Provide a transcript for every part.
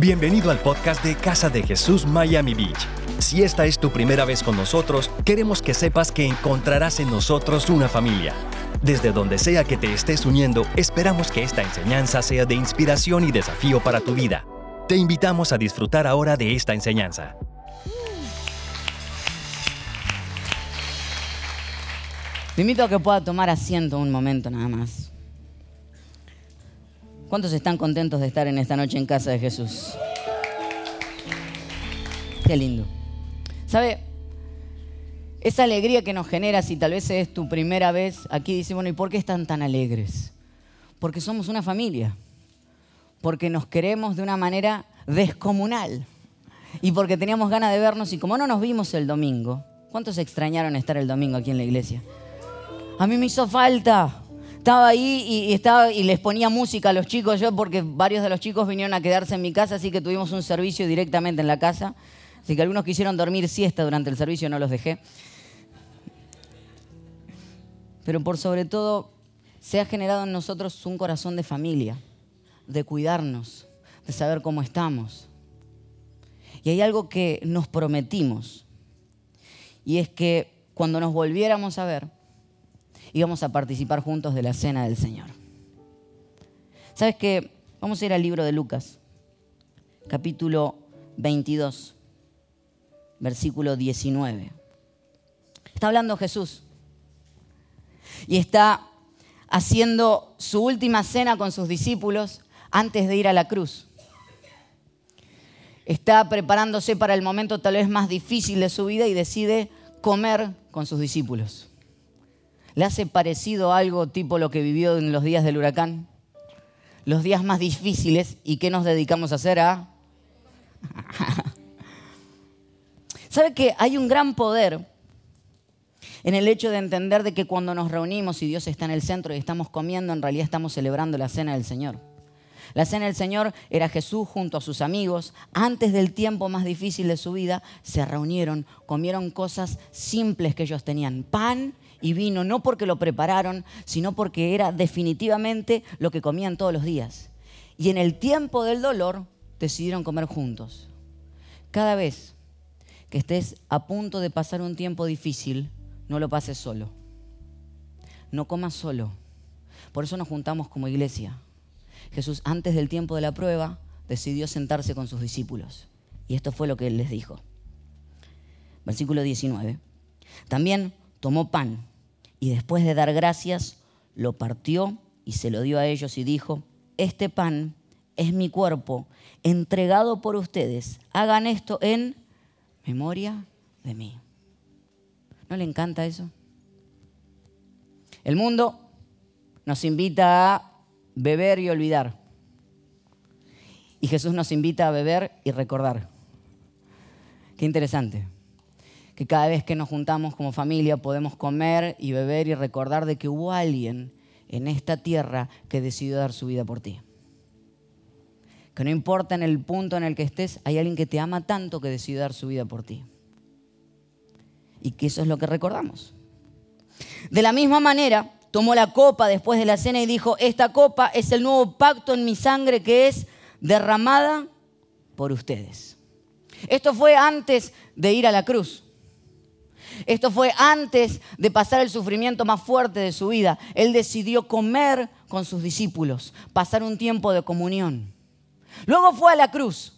Bienvenido al podcast de Casa de Jesús Miami Beach. Si esta es tu primera vez con nosotros, queremos que sepas que encontrarás en nosotros una familia. Desde donde sea que te estés uniendo, esperamos que esta enseñanza sea de inspiración y desafío para tu vida. Te invitamos a disfrutar ahora de esta enseñanza. Te invito a que pueda tomar asiento un momento nada más. ¿Cuántos están contentos de estar en esta noche en casa de Jesús? Qué lindo. ¿Sabe? Esa alegría que nos genera, si tal vez es tu primera vez aquí, dice, bueno, ¿y por qué están tan alegres? Porque somos una familia. Porque nos queremos de una manera descomunal. Y porque teníamos ganas de vernos y como no nos vimos el domingo, ¿cuántos extrañaron estar el domingo aquí en la iglesia? A mí me hizo falta estaba ahí y, les ponía música a los chicos yo porque varios de los chicos vinieron a quedarse en mi casa, así que tuvimos un servicio directamente en la casa. Así que algunos quisieron dormir siesta durante el servicio, no los dejé. Pero por sobre todo, se ha generado en nosotros un corazón de familia, de cuidarnos, de saber cómo estamos. Y hay algo que nos prometimos, y es que cuando nos volviéramos a ver, íbamos a participar juntos de la cena del Señor. ¿Sabes qué? Vamos a ir al libro de Lucas, capítulo 22, versículo 19. Está hablando Jesús y está haciendo su última cena con sus discípulos antes de ir a la cruz. Está preparándose para el momento tal vez más difícil de su vida y decide comer con sus discípulos. ¿Le hace parecido algo tipo lo que vivió en los días del huracán? Los días más difíciles y qué nos dedicamos a hacer a... ¿Sabe que hay un gran poder en el hecho de entender de que cuando nos reunimos y Dios está en el centro y estamos comiendo, en realidad estamos celebrando la cena del Señor? La cena del Señor era Jesús junto a sus amigos. Antes del tiempo más difícil de su vida, se reunieron, comieron cosas simples que ellos tenían. Pan y vino, no porque lo prepararon, sino porque era definitivamente lo que comían todos los días. Y en el tiempo del dolor decidieron comer juntos. Cada vez que estés a punto de pasar un tiempo difícil, no lo pases solo. No comas solo. Por eso nos juntamos como iglesia. Jesús, antes del tiempo de la prueba, decidió sentarse con sus discípulos. Y esto fue lo que él les dijo. Versículo 19. También tomó pan y después de dar gracias, lo partió y se lo dio a ellos y dijo, este pan es mi cuerpo entregado por ustedes. Hagan esto en memoria de mí. ¿No le encanta eso? El mundo nos invita a beber y olvidar. Y Jesús nos invita a beber y recordar. Qué interesante que cada vez que nos juntamos como familia podemos comer y beber y recordar de que hubo alguien en esta tierra que decidió dar su vida por ti. Que no importa en el punto en el que estés, hay alguien que te ama tanto que decidió dar su vida por ti. Y que eso es lo que recordamos. De la misma manera, tomó la copa después de la cena y dijo, esta copa es el nuevo pacto en mi sangre que es derramada por ustedes. Esto fue antes de ir a la cruz. Esto fue antes de pasar el sufrimiento más fuerte de su vida. Él decidió comer con sus discípulos, pasar un tiempo de comunión. Luego fue a la cruz.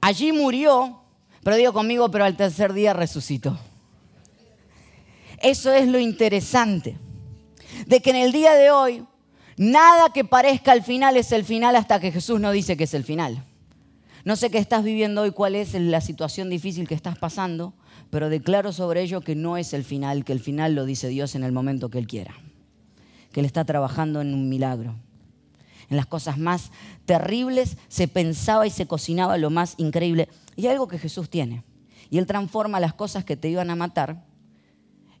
Allí murió, pero digo conmigo, pero al tercer día resucitó. Eso es lo interesante, de que en el día de hoy nada que parezca el final es el final hasta que Jesús no dice que es el final. No sé qué estás viviendo hoy, cuál es la situación difícil que estás pasando, pero declaro sobre ello que no es el final, que el final lo dice Dios en el momento que Él quiera, que Él está trabajando en un milagro. En las cosas más terribles se pensaba y se cocinaba lo más increíble. Y hay algo que Jesús tiene. Y Él transforma las cosas que te iban a matar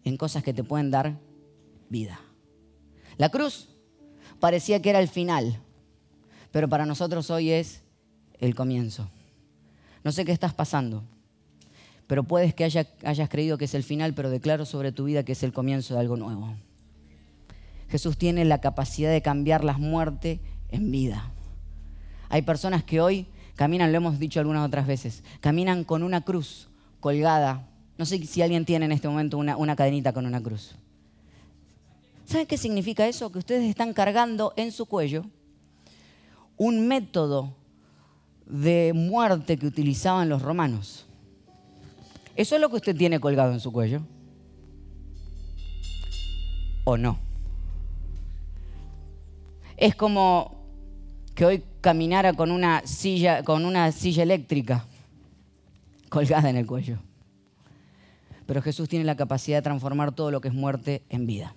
en cosas que te pueden dar vida. La cruz parecía que era el final, pero para nosotros hoy es el comienzo. No sé qué estás pasando pero puedes que hayas creído que es el final, pero declaro sobre tu vida que es el comienzo de algo nuevo. Jesús tiene la capacidad de cambiar las muertes en vida. Hay personas que hoy caminan, lo hemos dicho algunas otras veces, caminan con una cruz colgada. No sé si alguien tiene en este momento una, una cadenita con una cruz. ¿Saben qué significa eso? Que ustedes están cargando en su cuello un método de muerte que utilizaban los romanos. ¿Eso es lo que usted tiene colgado en su cuello? ¿O no? Es como que hoy caminara con una silla, con una silla eléctrica colgada en el cuello. Pero Jesús tiene la capacidad de transformar todo lo que es muerte en vida.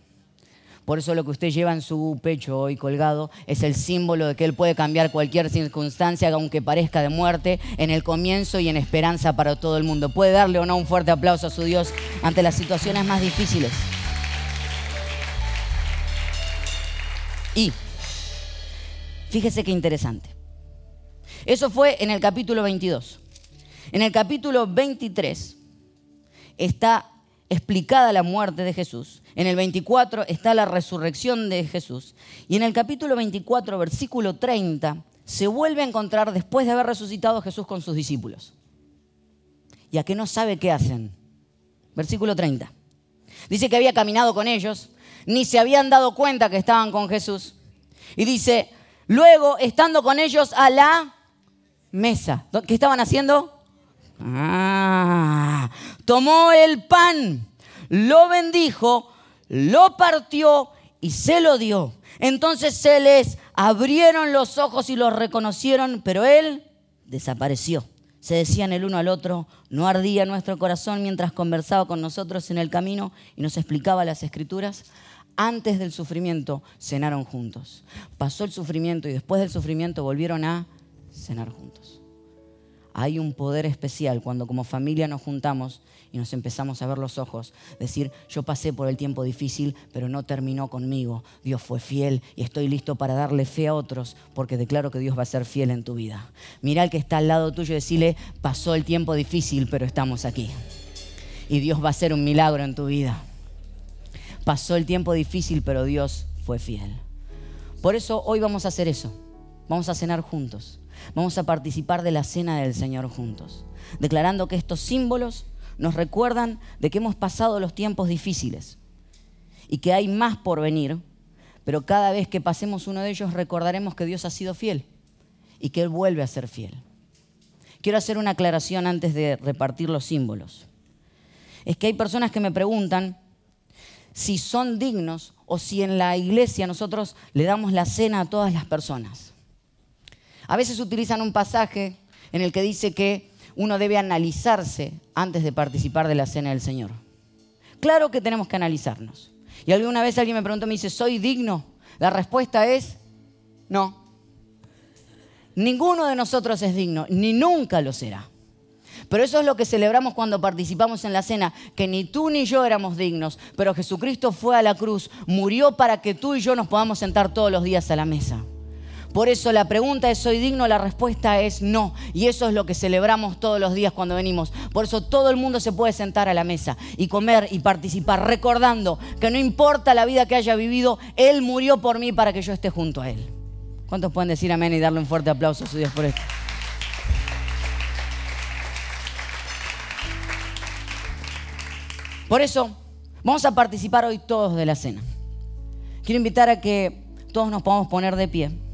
Por eso lo que usted lleva en su pecho hoy colgado es el símbolo de que Él puede cambiar cualquier circunstancia, aunque parezca de muerte, en el comienzo y en esperanza para todo el mundo. Puede darle o no un fuerte aplauso a su Dios ante las situaciones más difíciles. Y fíjese qué interesante. Eso fue en el capítulo 22. En el capítulo 23 está explicada la muerte de Jesús. En el 24 está la resurrección de Jesús. Y en el capítulo 24, versículo 30, se vuelve a encontrar después de haber resucitado Jesús con sus discípulos. Y a que no sabe qué hacen. Versículo 30. Dice que había caminado con ellos, ni se habían dado cuenta que estaban con Jesús. Y dice, luego, estando con ellos a la mesa. ¿Qué estaban haciendo? Ah, tomó el pan, lo bendijo, lo partió y se lo dio. Entonces se les abrieron los ojos y los reconocieron, pero él desapareció. Se decían el uno al otro, no ardía nuestro corazón mientras conversaba con nosotros en el camino y nos explicaba las escrituras. Antes del sufrimiento cenaron juntos. Pasó el sufrimiento y después del sufrimiento volvieron a cenar juntos hay un poder especial cuando como familia nos juntamos y nos empezamos a ver los ojos, decir, yo pasé por el tiempo difícil, pero no terminó conmigo. Dios fue fiel y estoy listo para darle fe a otros porque declaro que Dios va a ser fiel en tu vida. Mira al que está al lado tuyo y decirle, pasó el tiempo difícil, pero estamos aquí. Y Dios va a hacer un milagro en tu vida. Pasó el tiempo difícil, pero Dios fue fiel. Por eso hoy vamos a hacer eso. Vamos a cenar juntos vamos a participar de la cena del Señor juntos, declarando que estos símbolos nos recuerdan de que hemos pasado los tiempos difíciles y que hay más por venir, pero cada vez que pasemos uno de ellos recordaremos que Dios ha sido fiel y que Él vuelve a ser fiel. Quiero hacer una aclaración antes de repartir los símbolos. Es que hay personas que me preguntan si son dignos o si en la iglesia nosotros le damos la cena a todas las personas. A veces utilizan un pasaje en el que dice que uno debe analizarse antes de participar de la cena del Señor. Claro que tenemos que analizarnos. Y alguna vez alguien me preguntó, me dice, ¿soy digno? La respuesta es, no. Ninguno de nosotros es digno, ni nunca lo será. Pero eso es lo que celebramos cuando participamos en la cena, que ni tú ni yo éramos dignos, pero Jesucristo fue a la cruz, murió para que tú y yo nos podamos sentar todos los días a la mesa. Por eso la pregunta es, ¿soy digno? La respuesta es no. Y eso es lo que celebramos todos los días cuando venimos. Por eso todo el mundo se puede sentar a la mesa y comer y participar, recordando que no importa la vida que haya vivido, Él murió por mí para que yo esté junto a Él. ¿Cuántos pueden decir amén y darle un fuerte aplauso a su Dios por esto? Por eso, vamos a participar hoy todos de la cena. Quiero invitar a que todos nos podamos poner de pie.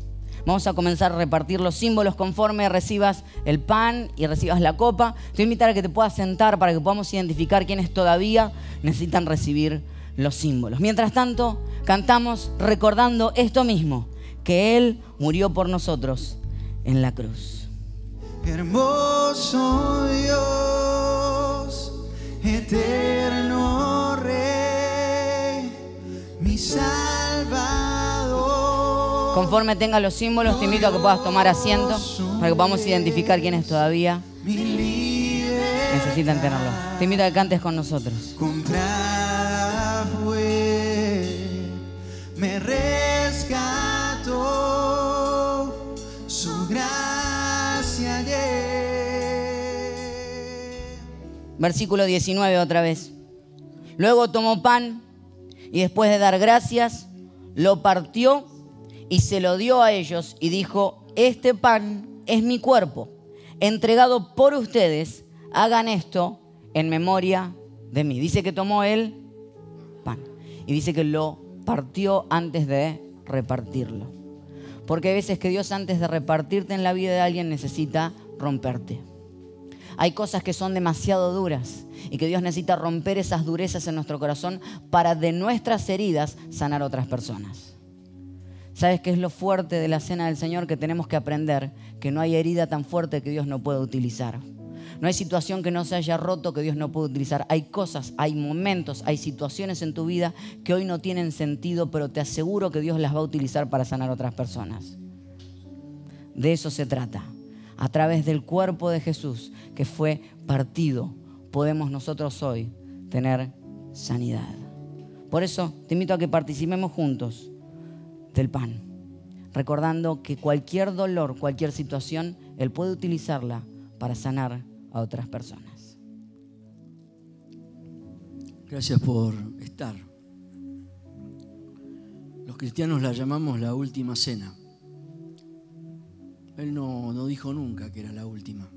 Vamos a comenzar a repartir los símbolos conforme recibas el pan y recibas la copa. Te voy a invitar a que te puedas sentar para que podamos identificar quiénes todavía necesitan recibir los símbolos. Mientras tanto, cantamos recordando esto mismo, que Él murió por nosotros en la cruz. Hermoso Dios, eterno Conforme tenga los símbolos, te invito a que puedas tomar asiento para que podamos identificar quiénes todavía necesitan tenerlo. Te invito a que cantes con nosotros. me rescató su gracia. Versículo 19 otra vez. Luego tomó pan y después de dar gracias, lo partió y se lo dio a ellos y dijo, este pan es mi cuerpo, entregado por ustedes, hagan esto en memoria de mí. Dice que tomó el pan y dice que lo partió antes de repartirlo. Porque hay veces que Dios antes de repartirte en la vida de alguien necesita romperte. Hay cosas que son demasiado duras y que Dios necesita romper esas durezas en nuestro corazón para de nuestras heridas sanar a otras personas. ¿Sabes qué es lo fuerte de la cena del Señor? Que tenemos que aprender que no hay herida tan fuerte que Dios no pueda utilizar. No hay situación que no se haya roto que Dios no pueda utilizar. Hay cosas, hay momentos, hay situaciones en tu vida que hoy no tienen sentido, pero te aseguro que Dios las va a utilizar para sanar a otras personas. De eso se trata. A través del cuerpo de Jesús que fue partido, podemos nosotros hoy tener sanidad. Por eso te invito a que participemos juntos del pan, recordando que cualquier dolor, cualquier situación, Él puede utilizarla para sanar a otras personas. Gracias por estar. Los cristianos la llamamos la última cena. Él no, no dijo nunca que era la última.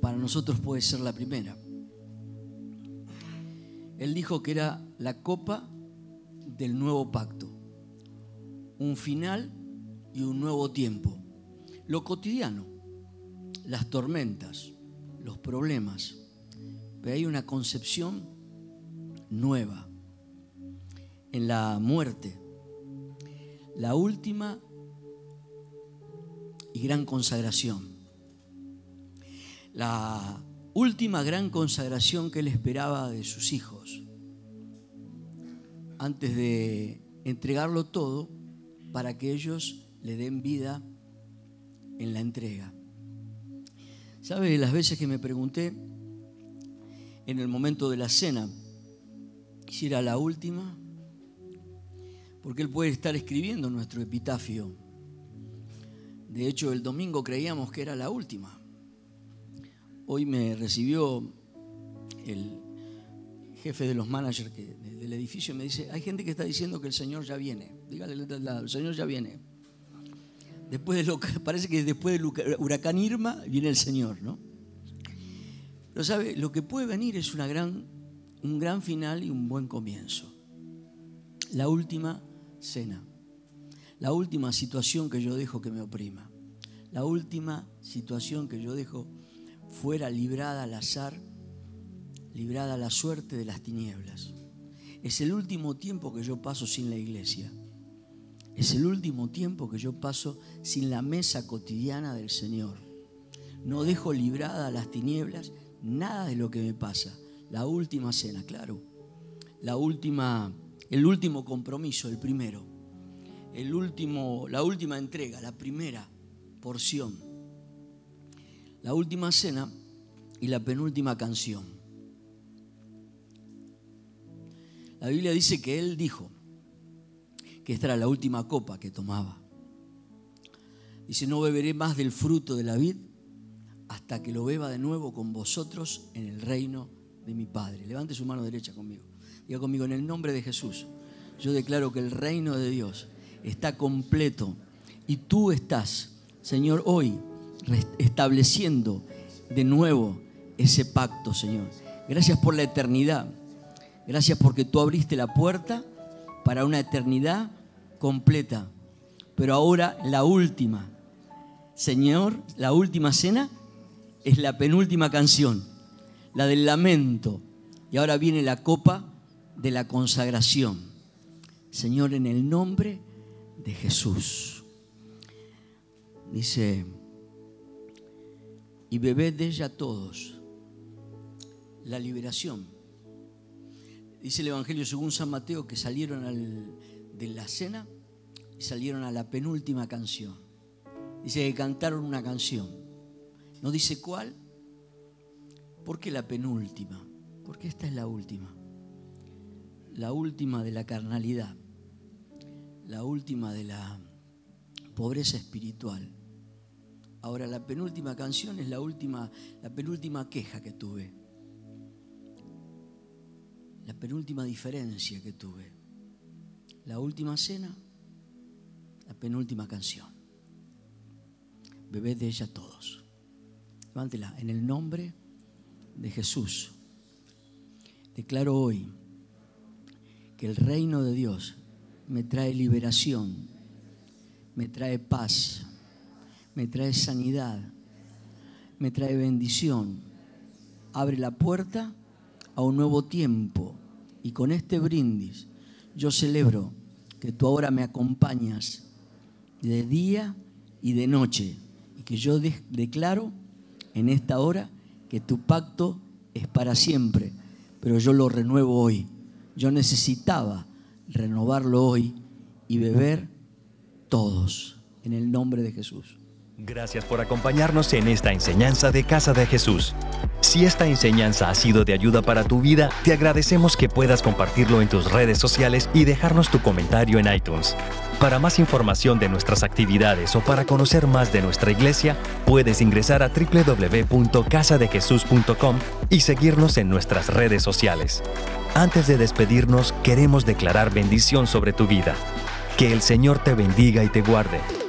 Para nosotros puede ser la primera. Él dijo que era la copa del nuevo pacto, un final y un nuevo tiempo. Lo cotidiano, las tormentas, los problemas, pero hay una concepción nueva en la muerte, la última y gran consagración. La última gran consagración que él esperaba de sus hijos antes de entregarlo todo para que ellos le den vida en la entrega. ¿Sabe las veces que me pregunté en el momento de la cena si era la última? Porque él puede estar escribiendo nuestro epitafio. De hecho, el domingo creíamos que era la última. Hoy me recibió el jefe de los managers del edificio me dice, hay gente que está diciendo que el Señor ya viene. Dígale el Señor ya viene. Después de lo, parece que después del huracán Irma viene el Señor, ¿no? Pero sabe, lo que puede venir es una gran, un gran final y un buen comienzo. La última cena. La última situación que yo dejo que me oprima. La última situación que yo dejo fuera librada al azar librada la suerte de las tinieblas. Es el último tiempo que yo paso sin la iglesia. Es el último tiempo que yo paso sin la mesa cotidiana del Señor. No dejo librada a las tinieblas nada de lo que me pasa. La última cena, claro. La última, el último compromiso, el primero. El último, la última entrega, la primera porción. La última cena y la penúltima canción. La Biblia dice que él dijo que esta era la última copa que tomaba. Dice, no beberé más del fruto de la vid hasta que lo beba de nuevo con vosotros en el reino de mi Padre. Levante su mano derecha conmigo. Diga conmigo, en el nombre de Jesús, yo declaro que el reino de Dios está completo y tú estás, Señor, hoy estableciendo de nuevo ese pacto, Señor. Gracias por la eternidad. Gracias porque tú abriste la puerta para una eternidad completa. Pero ahora la última. Señor, la última cena es la penúltima canción, la del lamento. Y ahora viene la copa de la consagración. Señor, en el nombre de Jesús. Dice, y bebed de ella todos la liberación Dice el Evangelio según San Mateo que salieron de la cena y salieron a la penúltima canción. Dice que cantaron una canción. No dice cuál. ¿Por qué la penúltima? Porque esta es la última. La última de la carnalidad. La última de la pobreza espiritual. Ahora la penúltima canción es la última, la penúltima queja que tuve la penúltima diferencia que tuve. La última cena, la penúltima canción. bebed de ella todos. Levántela, en el nombre de Jesús. Declaro hoy que el reino de Dios me trae liberación, me trae paz, me trae sanidad, me trae bendición. Abre la puerta a un nuevo tiempo. Y con este brindis yo celebro que tú ahora me acompañas de día y de noche. Y que yo declaro en esta hora que tu pacto es para siempre. Pero yo lo renuevo hoy. Yo necesitaba renovarlo hoy y beber todos en el nombre de Jesús. Gracias por acompañarnos en esta enseñanza de Casa de Jesús. Si esta enseñanza ha sido de ayuda para tu vida, te agradecemos que puedas compartirlo en tus redes sociales y dejarnos tu comentario en iTunes. Para más información de nuestras actividades o para conocer más de nuestra iglesia, puedes ingresar a www.casadejesús.com y seguirnos en nuestras redes sociales. Antes de despedirnos, queremos declarar bendición sobre tu vida. Que el Señor te bendiga y te guarde